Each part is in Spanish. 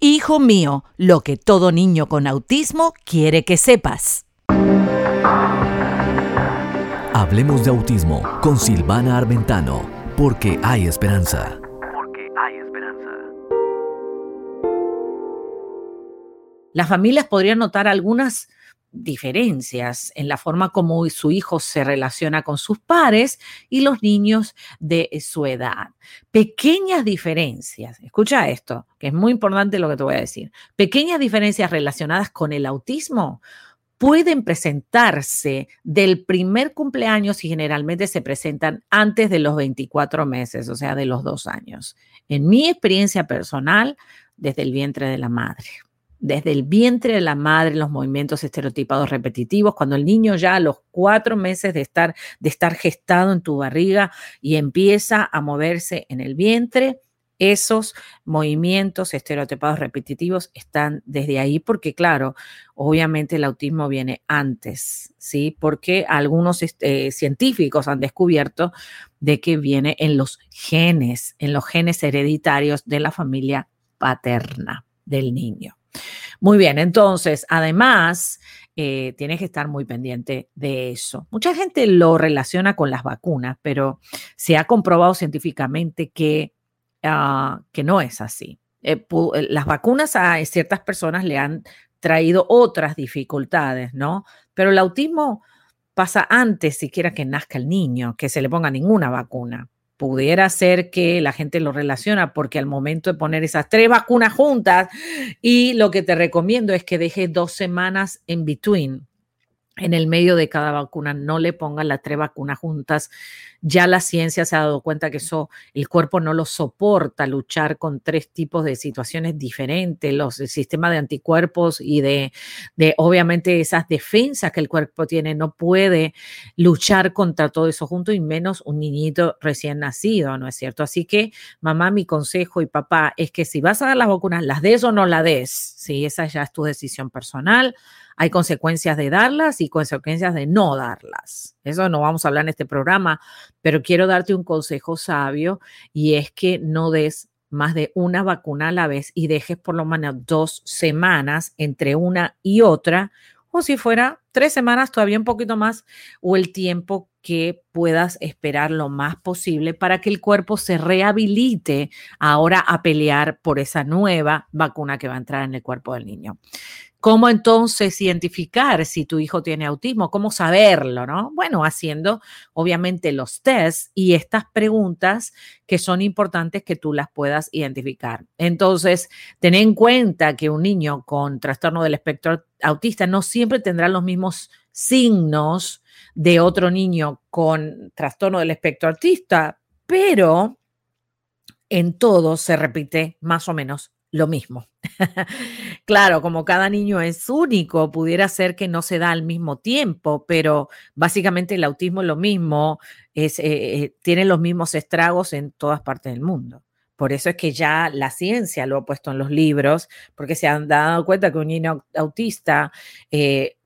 Hijo mío, lo que todo niño con autismo quiere que sepas. Hablemos de autismo con Silvana Armentano, porque hay esperanza. Porque hay esperanza. Las familias podrían notar algunas diferencias en la forma como su hijo se relaciona con sus pares y los niños de su edad. Pequeñas diferencias, escucha esto, que es muy importante lo que te voy a decir. Pequeñas diferencias relacionadas con el autismo pueden presentarse del primer cumpleaños y generalmente se presentan antes de los 24 meses, o sea, de los dos años. En mi experiencia personal, desde el vientre de la madre desde el vientre de la madre, los movimientos estereotipados repetitivos, cuando el niño ya a los cuatro meses de estar, de estar gestado en tu barriga y empieza a moverse en el vientre, esos movimientos estereotipados repetitivos están desde ahí porque, claro, obviamente el autismo viene antes, ¿sí? Porque algunos este, científicos han descubierto de que viene en los genes, en los genes hereditarios de la familia paterna del niño. Muy bien, entonces, además, eh, tienes que estar muy pendiente de eso. Mucha gente lo relaciona con las vacunas, pero se ha comprobado científicamente que, ah, que no es así. Eh, eh, las vacunas a ciertas personas le han traído otras dificultades, ¿no? Pero el autismo pasa antes siquiera que nazca el niño, que se le ponga ninguna vacuna pudiera ser que la gente lo relaciona porque al momento de poner esas tres vacunas juntas y lo que te recomiendo es que dejes dos semanas en between en el medio de cada vacuna, no le pongan las tres vacunas juntas. Ya la ciencia se ha dado cuenta que eso, el cuerpo no lo soporta luchar con tres tipos de situaciones diferentes, los el sistema de anticuerpos y de, obviamente esas defensas que el cuerpo tiene, no puede luchar contra todo eso junto y menos un niñito recién nacido, ¿no es cierto? Así que, mamá, mi consejo y papá es que si vas a dar las vacunas, las des o no las des, sí, esa ya es tu decisión personal hay consecuencias de darlas y consecuencias de no darlas. Eso no vamos a hablar en este programa, pero quiero darte un consejo sabio y es que no des más de una vacuna a la vez y dejes por lo menos dos semanas entre una y otra, o si fuera tres semanas, todavía un poquito más, o el tiempo que puedas esperar lo más posible para que el cuerpo se rehabilite ahora a pelear por esa nueva vacuna que va a entrar en el cuerpo del niño. ¿Cómo entonces identificar si tu hijo tiene autismo? ¿Cómo saberlo? ¿no? Bueno, haciendo obviamente los tests y estas preguntas que son importantes que tú las puedas identificar. Entonces, ten en cuenta que un niño con trastorno del espectro autista no siempre tendrá los mismos signos de otro niño con trastorno del espectro autista, pero en todo se repite más o menos lo mismo. claro, como cada niño es único, pudiera ser que no se da al mismo tiempo, pero básicamente el autismo es lo mismo, es, eh, eh, tiene los mismos estragos en todas partes del mundo. Por eso es que ya la ciencia lo ha puesto en los libros, porque se han dado cuenta que un niño autista eh,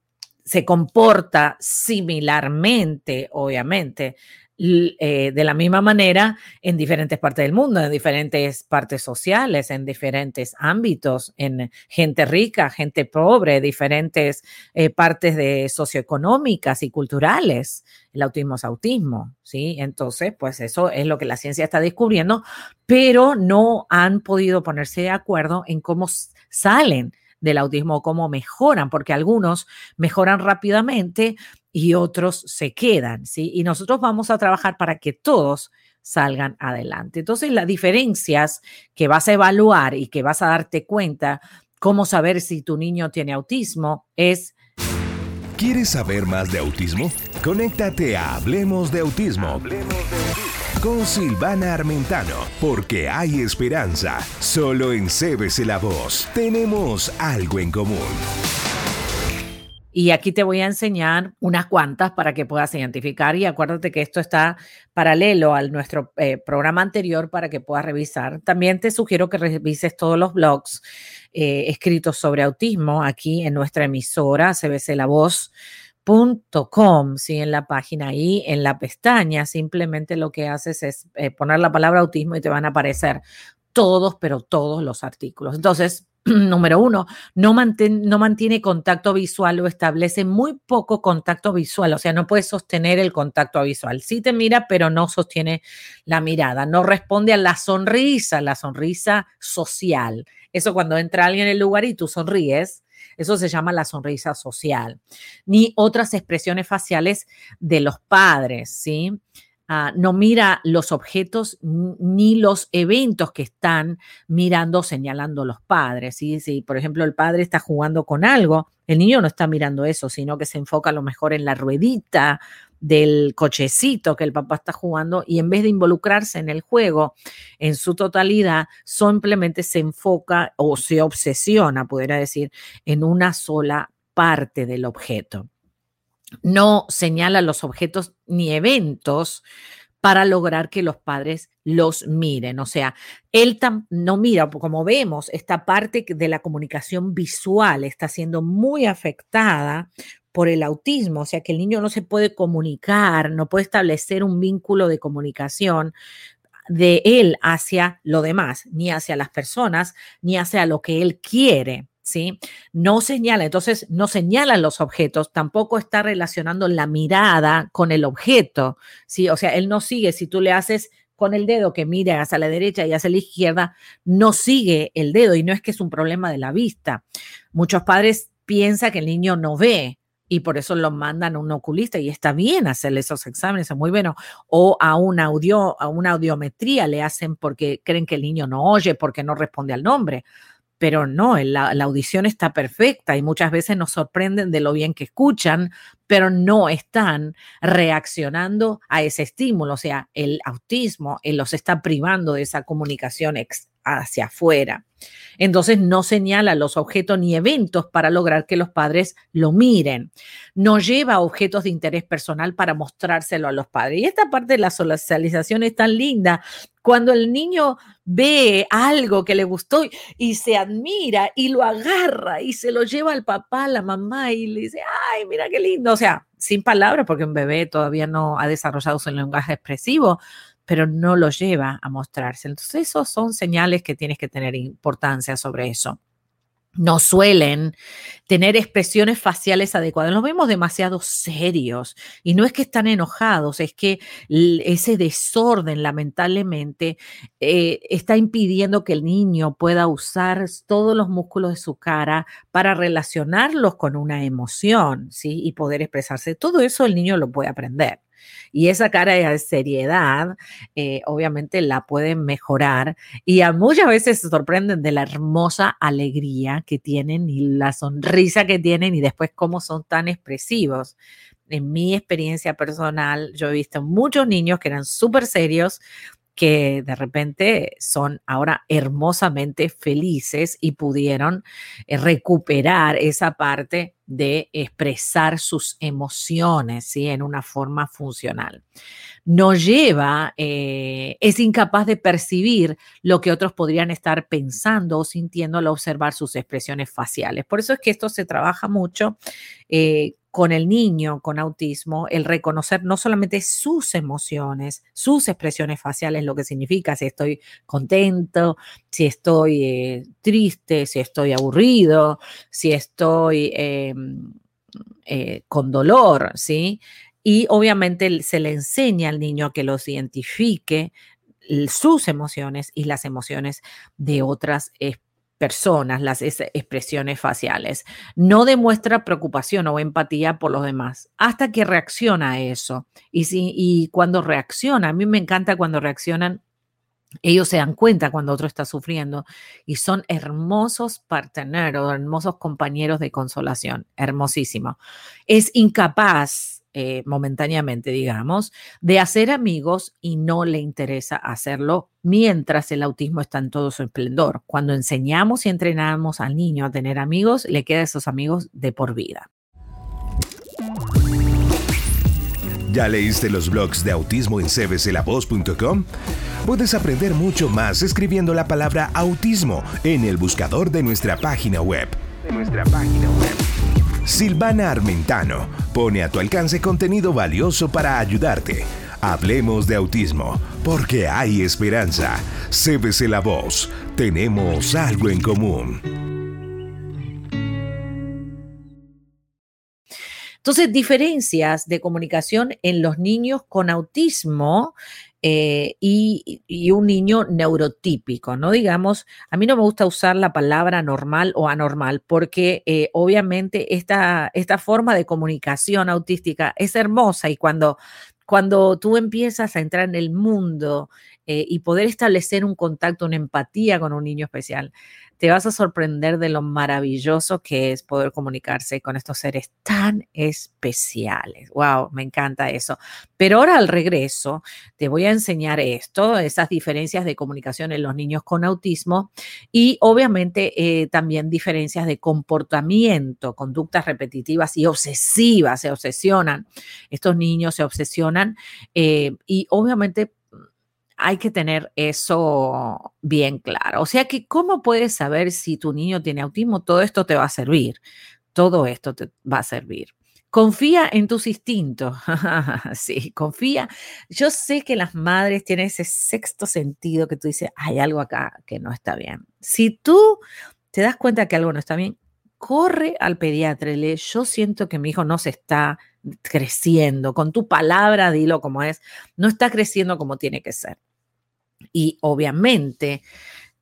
se comporta similarmente, obviamente, eh, de la misma manera en diferentes partes del mundo, en diferentes partes sociales, en diferentes ámbitos, en gente rica, gente pobre, diferentes eh, partes de socioeconómicas y culturales. El autismo es autismo, ¿sí? Entonces, pues eso es lo que la ciencia está descubriendo, pero no han podido ponerse de acuerdo en cómo salen del autismo, cómo mejoran, porque algunos mejoran rápidamente y otros se quedan, ¿sí? Y nosotros vamos a trabajar para que todos salgan adelante. Entonces, las diferencias que vas a evaluar y que vas a darte cuenta, cómo saber si tu niño tiene autismo, es... ¿Quieres saber más de autismo? Conéctate a Hablemos de Autismo. Hablemos de. Con Silvana Armentano, porque hay esperanza. Solo en CBC La Voz tenemos algo en común. Y aquí te voy a enseñar unas cuantas para que puedas identificar y acuérdate que esto está paralelo a nuestro eh, programa anterior para que puedas revisar. También te sugiero que revises todos los blogs eh, escritos sobre autismo aquí en nuestra emisora CBC La Voz .com, ¿sí? en la página ahí, en la pestaña, simplemente lo que haces es eh, poner la palabra autismo y te van a aparecer todos, pero todos los artículos. Entonces, número uno, no, no mantiene contacto visual o establece muy poco contacto visual, o sea, no puede sostener el contacto visual. Sí te mira, pero no sostiene la mirada, no responde a la sonrisa, la sonrisa social. Eso cuando entra alguien en el lugar y tú sonríes, eso se llama la sonrisa social. Ni otras expresiones faciales de los padres, ¿sí? Ah, no mira los objetos ni los eventos que están mirando, señalando los padres. Si, por ejemplo, el padre está jugando con algo, el niño no está mirando eso, sino que se enfoca a lo mejor en la ruedita del cochecito que el papá está jugando y en vez de involucrarse en el juego en su totalidad, simplemente se enfoca o se obsesiona, pudiera decir, en una sola parte del objeto no señala los objetos ni eventos para lograr que los padres los miren. O sea, él no mira, como vemos, esta parte de la comunicación visual está siendo muy afectada por el autismo, o sea que el niño no se puede comunicar, no puede establecer un vínculo de comunicación de él hacia lo demás, ni hacia las personas, ni hacia lo que él quiere. ¿Sí? No señala, entonces no señala los objetos, tampoco está relacionando la mirada con el objeto, ¿sí? O sea, él no sigue, si tú le haces con el dedo que mire hacia la derecha y hacia la izquierda, no sigue el dedo y no es que es un problema de la vista. Muchos padres piensan que el niño no ve, y por eso lo mandan a un oculista y está bien hacerle esos exámenes, es muy bueno. O a audio, a una audiometría le hacen porque creen que el niño no oye, porque no responde al nombre pero no, la, audición está perfecta y muchas veces nos sorprenden de lo bien que escuchan, pero no están reaccionando a ese estímulo. O sea, el autismo él los está privando de esa comunicación hacia afuera. Entonces no señala los objetos ni eventos para lograr que los padres lo miren. No lleva objetos de interés personal para mostrárselo a los padres. Y esta parte de la socialización es tan linda. Cuando el niño ve algo que le gustó y se admira y lo agarra y se lo lleva al papá, a la mamá y le dice, ay, mira qué lindo. O sea, sin palabras, porque un bebé todavía no ha desarrollado su lenguaje expresivo, pero no lo lleva a mostrarse. Entonces, esos son señales que tienes que tener importancia sobre eso. No suelen tener expresiones faciales adecuadas. Los vemos demasiado serios y no es que están enojados, es que ese desorden lamentablemente eh, está impidiendo que el niño pueda usar todos los músculos de su cara para relacionarlos con una emoción ¿sí? y poder expresarse. Todo eso el niño lo puede aprender. Y esa cara de seriedad, eh, obviamente la pueden mejorar y a muchas veces se sorprenden de la hermosa alegría que tienen y la sonrisa que tienen y después cómo son tan expresivos. En mi experiencia personal, yo he visto muchos niños que eran súper serios, que de repente son ahora hermosamente felices y pudieron eh, recuperar esa parte de expresar sus emociones ¿sí? en una forma funcional. No lleva, eh, es incapaz de percibir lo que otros podrían estar pensando o sintiendo al observar sus expresiones faciales. Por eso es que esto se trabaja mucho eh, con el niño con autismo, el reconocer no solamente sus emociones, sus expresiones faciales, lo que significa si estoy contento, si estoy eh, triste, si estoy aburrido, si estoy em, eh, con dolor, ¿sí? Y obviamente se le enseña al niño que los identifique sus emociones y las emociones de otras personas, las expresiones faciales. No demuestra preocupación o empatía por los demás hasta que reacciona a eso. Y, si, y cuando reacciona, a mí me encanta cuando reaccionan ellos se dan cuenta cuando otro está sufriendo y son hermosos parteneros, hermosos compañeros de consolación, hermosísimo. Es incapaz eh, momentáneamente, digamos, de hacer amigos y no le interesa hacerlo mientras el autismo está en todo su esplendor. Cuando enseñamos y entrenamos al niño a tener amigos, le queda esos amigos de por vida. ¿Ya leíste los blogs de autismo en cbclavoz.com? Puedes aprender mucho más escribiendo la palabra autismo en el buscador de nuestra página web. De nuestra página web. Silvana Armentano pone a tu alcance contenido valioso para ayudarte. Hablemos de autismo, porque hay esperanza. CBC La Voz, tenemos algo en común. Entonces, diferencias de comunicación en los niños con autismo eh, y, un niño neurotípico, ¿no? Digamos, a mí no me gusta usar la palabra normal o anormal porque eh, obviamente esta, esta forma de comunicación autística es hermosa y cuando, cuando tú empiezas a entrar en el mundo eh, y poder establecer un contacto, una empatía con un niño especial, te vas a sorprender de lo maravilloso que es poder comunicarse con estos seres tan especiales. Wow, me encanta eso. Pero ahora al regreso, te voy a enseñar esto, esas diferencias de comunicación en los niños con autismo y obviamente eh, también diferencias de comportamiento, conductas repetitivas y obsesivas, se obsesionan. Estos niños se obsesionan eh, y obviamente hay que tener eso bien claro. O sea que, ¿cómo puedes saber si tu niño tiene autismo? Todo esto te va a servir. Todo esto te va a servir. Confía en tus instintos. sí, confía. Yo sé que las madres tienen ese sexto sentido que tú dices, hay algo acá que no está bien. Si tú te das cuenta que algo no está bien, corre al pediatra y le, yo siento que mi hijo no se está creciendo. Con tu palabra, dilo como es, no está creciendo como tiene que ser. Y obviamente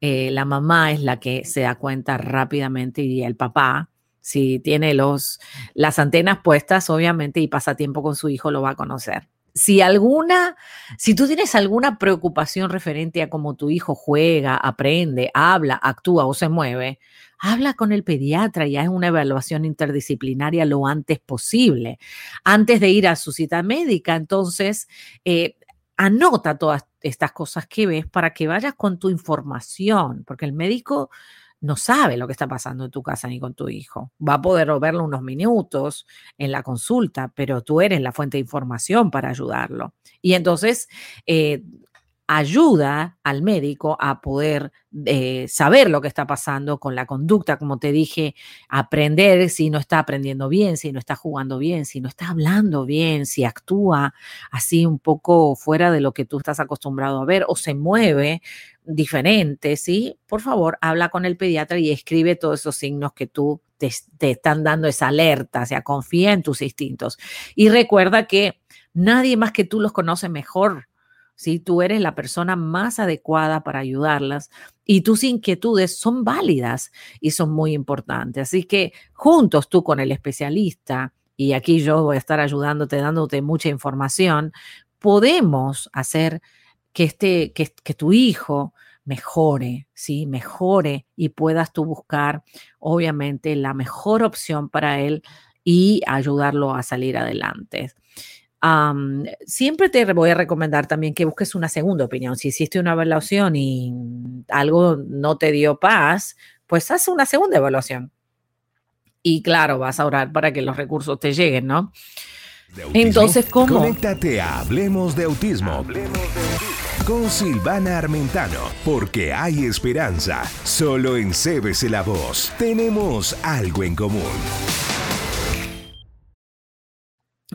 eh, la mamá es la que se da cuenta rápidamente y el papá, si tiene los, las antenas puestas, obviamente, y pasa tiempo con su hijo, lo va a conocer. Si alguna, si tú tienes alguna preocupación referente a cómo tu hijo juega, aprende, habla, actúa o se mueve, habla con el pediatra y haz una evaluación interdisciplinaria lo antes posible. Antes de ir a su cita médica, entonces, eh, anota todas estas cosas que ves para que vayas con tu información, porque el médico no sabe lo que está pasando en tu casa ni con tu hijo. Va a poder verlo unos minutos en la consulta, pero tú eres la fuente de información para ayudarlo. Y entonces, eh, ayuda al médico a poder eh, saber lo que está pasando con la conducta, como te dije, aprender si no está aprendiendo bien, si no está jugando bien, si no está hablando bien, si actúa así un poco fuera de lo que tú estás acostumbrado a ver o se mueve diferente, ¿sí? Por favor, habla con el pediatra y escribe todos esos signos que tú te, te están dando esa alerta, o sea, confía en tus instintos. Y recuerda que nadie más que tú los conoce mejor si Tú eres la persona más adecuada para ayudarlas y tus inquietudes son válidas y son muy importantes. Así que juntos tú con el especialista, y aquí yo voy a estar ayudándote, dándote mucha información, podemos hacer que, este, que, que tu hijo mejore, ¿sí? Mejore y puedas tú buscar, obviamente, la mejor opción para él y ayudarlo a salir adelante siempre te voy a recomendar también que busques una segunda opinión. Si hiciste una evaluación y algo no te dio paz, pues haz una segunda evaluación. Y claro, vas a orar para que los recursos te lleguen, ¿no? Entonces, ¿cómo? Conéctate a Hablemos de Autismo. Hablemos de Autismo. Con Silvana Armentano, porque hay esperanza. Solo en CBC La Voz tenemos algo en común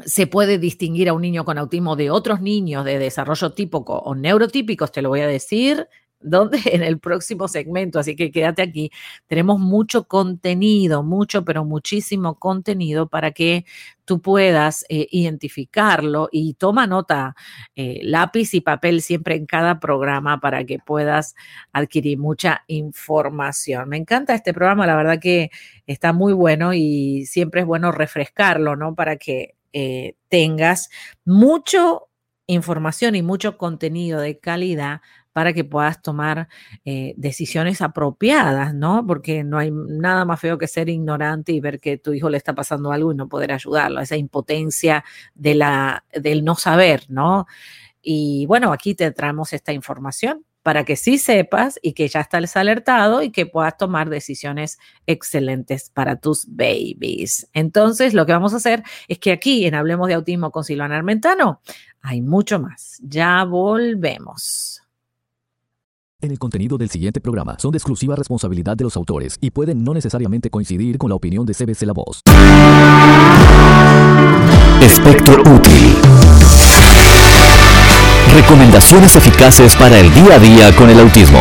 se puede distinguir a un niño con autismo de otros niños de desarrollo típico o neurotípicos, te lo voy a decir donde en el próximo segmento, así que quédate aquí. Tenemos mucho contenido, mucho, pero muchísimo contenido para que tú puedas eh, identificarlo y toma nota, eh, lápiz y papel siempre en cada programa para que puedas adquirir mucha información. Me encanta este programa, la verdad que está muy bueno y siempre es bueno refrescarlo, ¿no? Para que eh, tengas mucho información y mucho contenido de calidad para que puedas tomar eh, decisiones apropiadas, ¿no? Porque no hay nada más feo que ser ignorante y ver que tu hijo le está pasando algo y no poder ayudarlo, esa impotencia de la, del no saber, ¿no? Y bueno, aquí te traemos esta información para que sí sepas y que ya estás alertado y que puedas tomar decisiones excelentes para tus babies. Entonces, lo que vamos a hacer es que aquí en Hablemos de Autismo con Silvana Armentano hay mucho más. Ya volvemos. En el contenido del siguiente programa son de exclusiva responsabilidad de los autores y pueden no necesariamente coincidir con la opinión de CBC La Voz. Espectro útil. Recomendaciones eficaces para el día a día con el autismo.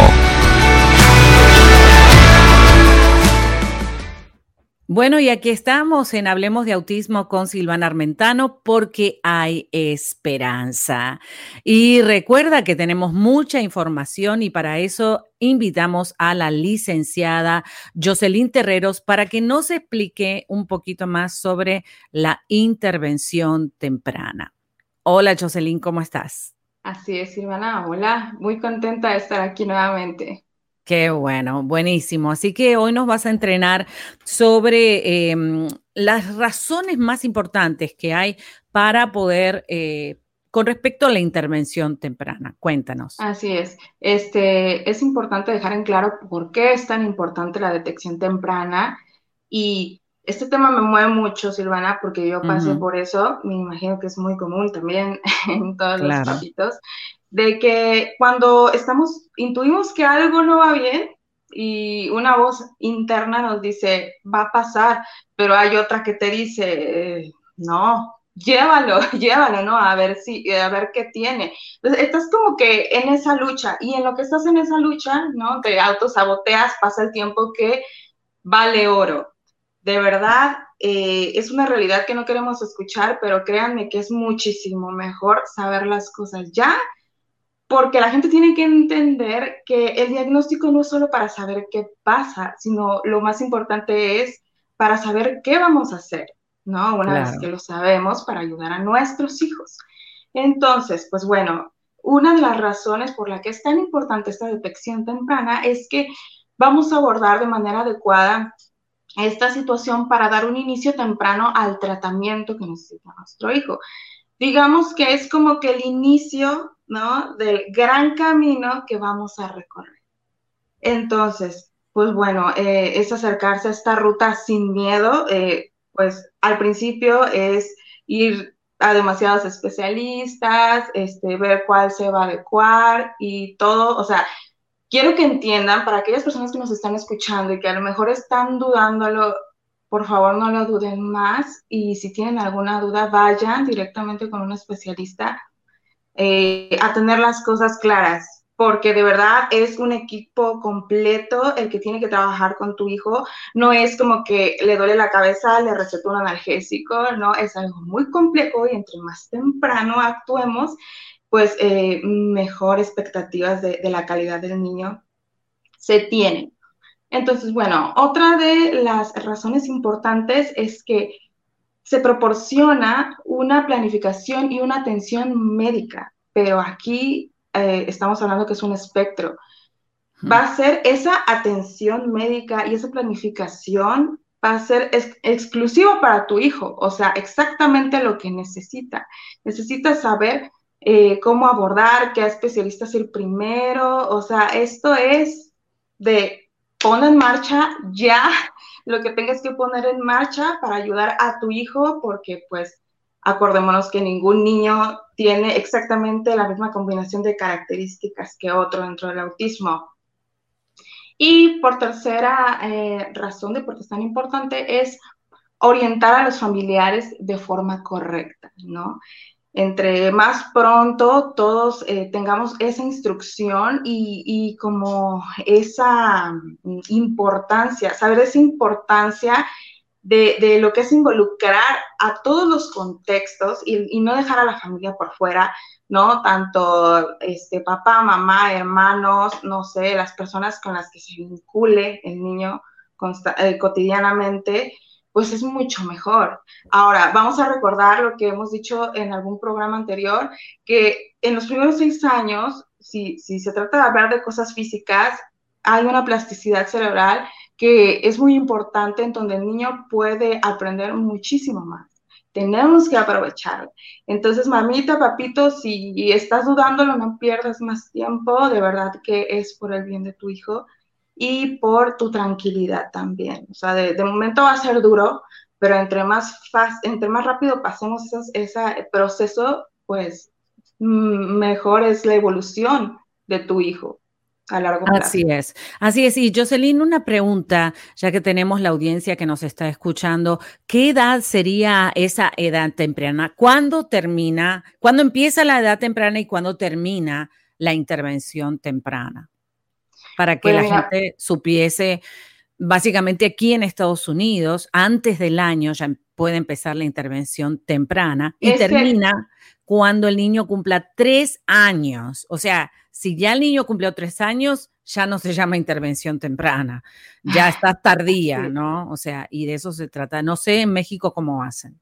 Bueno, y aquí estamos en Hablemos de Autismo con Silvana Armentano porque hay esperanza. Y recuerda que tenemos mucha información y para eso invitamos a la licenciada Jocelyn Terreros para que nos explique un poquito más sobre la intervención temprana. Hola Jocelyn, ¿cómo estás? Así es, Silvana. Hola, muy contenta de estar aquí nuevamente. Qué bueno, buenísimo. Así que hoy nos vas a entrenar sobre em, las razones más importantes que hay para poder, eh, con respecto a la intervención temprana. Cuéntanos. Así es. Este, es importante dejar en claro por qué es tan importante la detección temprana y este tema me mueve mucho, Silvana, porque yo pasé por eso, me imagino que es muy común también en todos los papitos de que cuando estamos, intuimos que algo no va bien y una voz interna nos dice, va a pasar, pero hay otra que te dice, no, llévalo, llévalo, ¿no? A ver si, a ver qué tiene. Entonces, estás como que en esa lucha y en lo que estás en esa lucha, ¿no? Te autosaboteas, pasa el tiempo que vale oro. De verdad, eh, es una realidad que no queremos escuchar, pero créanme que es muchísimo mejor saber las cosas ya porque la gente tiene que entender que el diagnóstico no es solo para saber qué pasa, sino lo más importante es para saber qué vamos a hacer, ¿no? Una vez que lo sabemos, para ayudar a nuestros hijos. Entonces, pues bueno, una de las razones por la que es tan importante esta detección temprana es que vamos a abordar de manera adecuada esta situación para dar un inicio temprano al tratamiento que necesita nuestro hijo. Digamos que es como que el inicio ¿no? Del gran camino que vamos a recorrer. Entonces, pues bueno, eh, es acercarse a esta ruta sin miedo, eh, pues al principio es ir a demasiados especialistas, este, ver cuál se va a adecuar y todo, o sea, quiero que entiendan para aquellas personas que nos están escuchando y que a lo mejor están dudándolo, por favor no lo duden más y si tienen alguna duda vayan directamente con un especialista eh, a tener las cosas claras, porque de verdad es un equipo completo el que tiene que trabajar con tu hijo. No es como que le duele la cabeza, le recetó un analgésico, no, es algo muy complejo y entre más temprano actuemos, pues eh, mejor expectativas de, de la calidad del niño se tienen. Entonces, bueno, otra de las razones importantes es que se proporciona una planificación y una atención médica, pero aquí eh, estamos hablando que es un espectro. Va a ser esa atención médica y esa planificación va a ser exclusivo para tu hijo, o sea, exactamente lo que necesita. Necesita saber eh, cómo abordar, qué especialistas ir primero, o sea, esto es de pon en marcha ya lo que tengas que poner en marcha para ayudar a tu hijo, porque pues acordémonos que ningún niño tiene exactamente la misma combinación de características que otro dentro del autismo. Y por tercera eh, razón de por qué es tan importante es orientar a los familiares de forma correcta, ¿no? Entre más pronto todos eh, tengamos esa instrucción y, como esa mm, importancia, saber esa importancia de, lo que es involucrar a todos los contextos y, no dejar a la familia por fuera, ¿no? Tanto este, papá, mamá, hermanos, no sé, las personas con las que se vincule el niño eh, cotidianamente, pues es mucho mejor. Ahora, vamos a recordar lo que hemos dicho en algún programa anterior, que en los primeros seis años, si, si se trata de hablar de cosas físicas, hay una plasticidad cerebral que es muy importante, en donde el niño puede aprender muchísimo más. tenemos que aprovechar. Entonces, mamita, papito, si estás dudándolo, no pierdas más tiempo, de verdad que es por el bien de tu hijo y por tu tranquilidad también. O sea, de, momento va a ser duro, pero entre más, entre más rápido pasemos ese proceso, pues mm, mejor es la evolución de tu hijo a largo plazo. Así es, así es. Y Jocelyn, una pregunta, ya que tenemos la audiencia que nos está escuchando, ¿qué edad sería esa edad temprana? ¿Cuándo termina, cuándo empieza la edad temprana y cuándo termina la intervención temprana? Para que la gente supiese, básicamente aquí en Estados Unidos, antes del año ya puede empezar la intervención temprana y termina cuando el niño cumpla tres años. O sea, si ya el niño cumplió tres años, ya no se llama intervención temprana, ya está tardía, ¿no? O sea, y de eso se trata. No sé en México cómo hacen.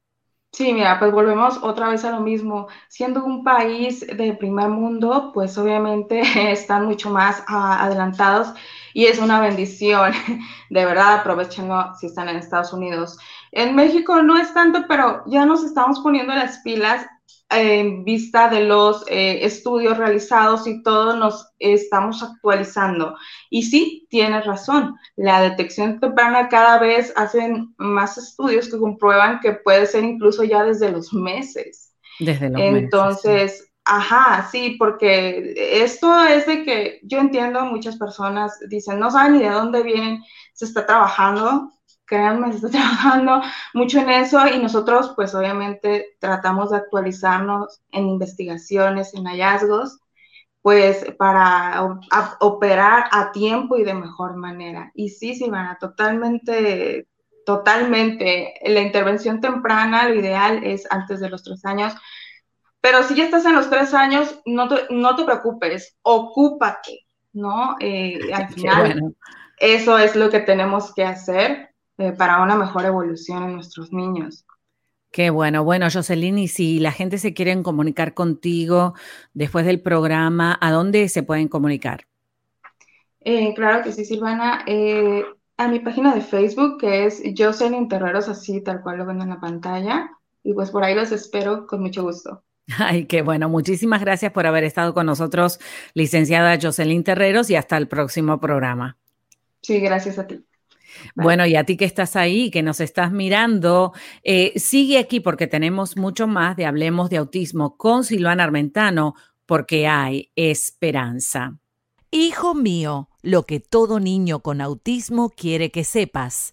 Sí, mira, pues volvemos otra vez a lo mismo. Siendo un país de primer mundo, pues obviamente están mucho más ah, adelantados y es una bendición. De verdad, aprovechenlo si están en Estados Unidos. En México no es tanto, pero ya nos estamos poniendo las pilas en vista de los eh, estudios realizados y todo nos estamos actualizando. Y sí, tienes razón, la detección temprana cada vez hacen más estudios que comprueban que puede ser incluso ya desde los meses. Desde los Entonces, ajá, sí, porque esto es de que yo entiendo, muchas personas dicen, no saben ni de dónde vienen, se está trabajando, créanme, está trabajando mucho en eso y nosotros pues obviamente tratamos de actualizarnos en investigaciones, en hallazgos, pues para operar a tiempo y de mejor manera. Y sí, Silvana, totalmente, totalmente. La intervención temprana, lo ideal es antes de los tres años. Pero si ya estás en los tres años, no te, no te preocupes, ocúpate, ¿no? Eh, al final, eso es lo que tenemos que hacer eh, para una mejor evolución en nuestros niños. Qué bueno. Bueno, Jocelyn, y si la gente se quiere comunicar contigo después del programa, ¿a dónde se pueden comunicar? Eh, claro que sí, Silvana. Eh, a mi página de Facebook, que es Jocelyn Terreros, así tal cual lo ven en la pantalla. Y pues por ahí los espero con mucho gusto. Ay, qué bueno. Muchísimas gracias por haber estado con nosotros, licenciada Jocelyn Terreros, y hasta el próximo programa. Sí, gracias a ti. Bueno, y a ti que estás ahí, que nos estás mirando, eh, sigue aquí porque tenemos mucho más de Hablemos de Autismo con Silvana Armentano, porque hay esperanza. Hijo mío, lo que todo niño con autismo quiere que sepas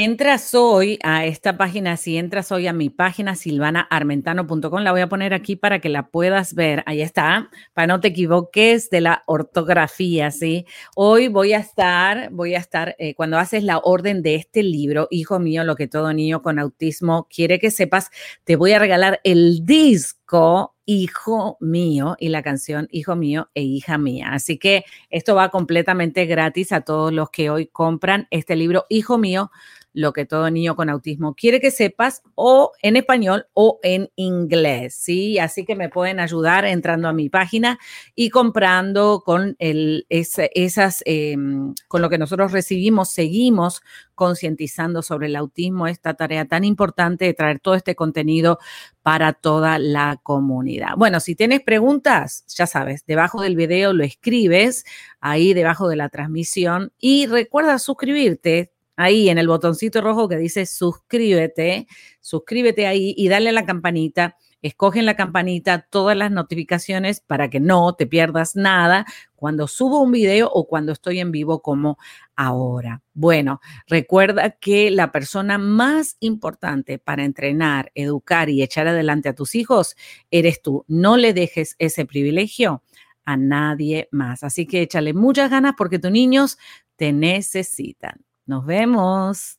Entras hoy a esta página, si entras hoy a mi página silvanaarmentano.com, la voy a poner aquí para que la puedas ver. Ahí está, para no te equivoques de la ortografía, ¿sí? Hoy voy a estar, voy a estar, eh, cuando haces la orden de este libro, hijo mío, lo que todo niño con autismo quiere que sepas, te voy a regalar el disco Hijo mío y la canción Hijo mío e hija mía. Así que esto va completamente gratis a todos los que hoy compran este libro Hijo mío lo que todo niño con autismo quiere que sepas o en español o en inglés, ¿sí? Así que me pueden ayudar entrando a mi página y comprando con el, esas, em, con lo que nosotros recibimos, seguimos concientizando sobre el autismo, esta tarea tan importante de traer todo este contenido para toda la comunidad. Bueno, si tienes preguntas, ya sabes, debajo del video lo escribes, ahí debajo de la transmisión y recuerda suscribirte ahí en el botoncito rojo que dice suscríbete, suscríbete ahí y dale a la campanita. Escogen la campanita, todas las notificaciones para que no te pierdas nada cuando subo un video o cuando estoy en vivo como ahora. Bueno, recuerda que la persona más importante para entrenar, educar y echar adelante a tus hijos eres tú. No le dejes ese privilegio a nadie más. Así que échale muchas ganas porque tus niños te necesitan. Nos vemos.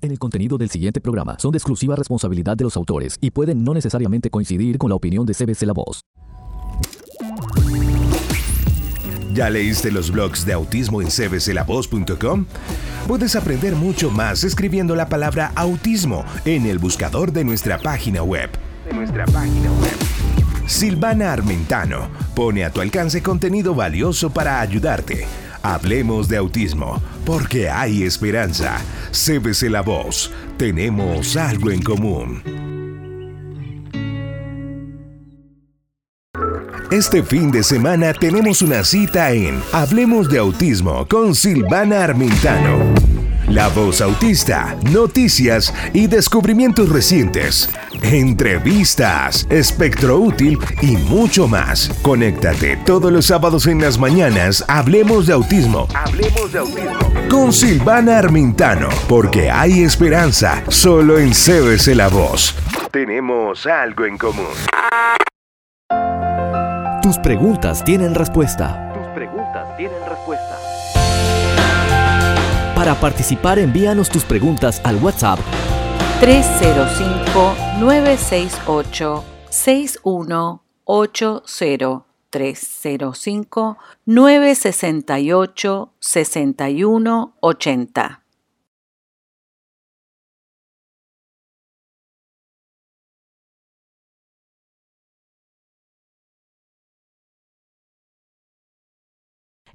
En el contenido del siguiente programa son de exclusiva responsabilidad de los autores y pueden no necesariamente coincidir con la opinión de CBC La Voz. ¿Ya leíste los blogs de autismo en cbclavoz.com? Puedes aprender mucho más escribiendo la palabra autismo en el buscador de nuestra página web. De nuestra página web. Silvana Armentano pone a tu alcance contenido valioso para ayudarte. Hablemos de autismo, porque hay esperanza. CBC La Voz, tenemos algo en común. Este fin de semana tenemos una cita en Hablemos de Autismo con Silvana Armentano. La voz autista, noticias y descubrimientos recientes, entrevistas, espectro útil y mucho más. Conéctate todos los sábados en las mañanas. Hablemos de autismo. Hablemos de autismo. Con Silvana Armintano, porque hay esperanza solo en CBC La Voz. Tenemos algo en común. Tus preguntas tienen respuesta. Para participar, envíanos tus preguntas al WhatsApp 305-968-6180. 305-968-6180.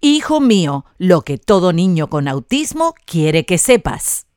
Hijo mío, lo que todo niño con autismo quiere que sepas.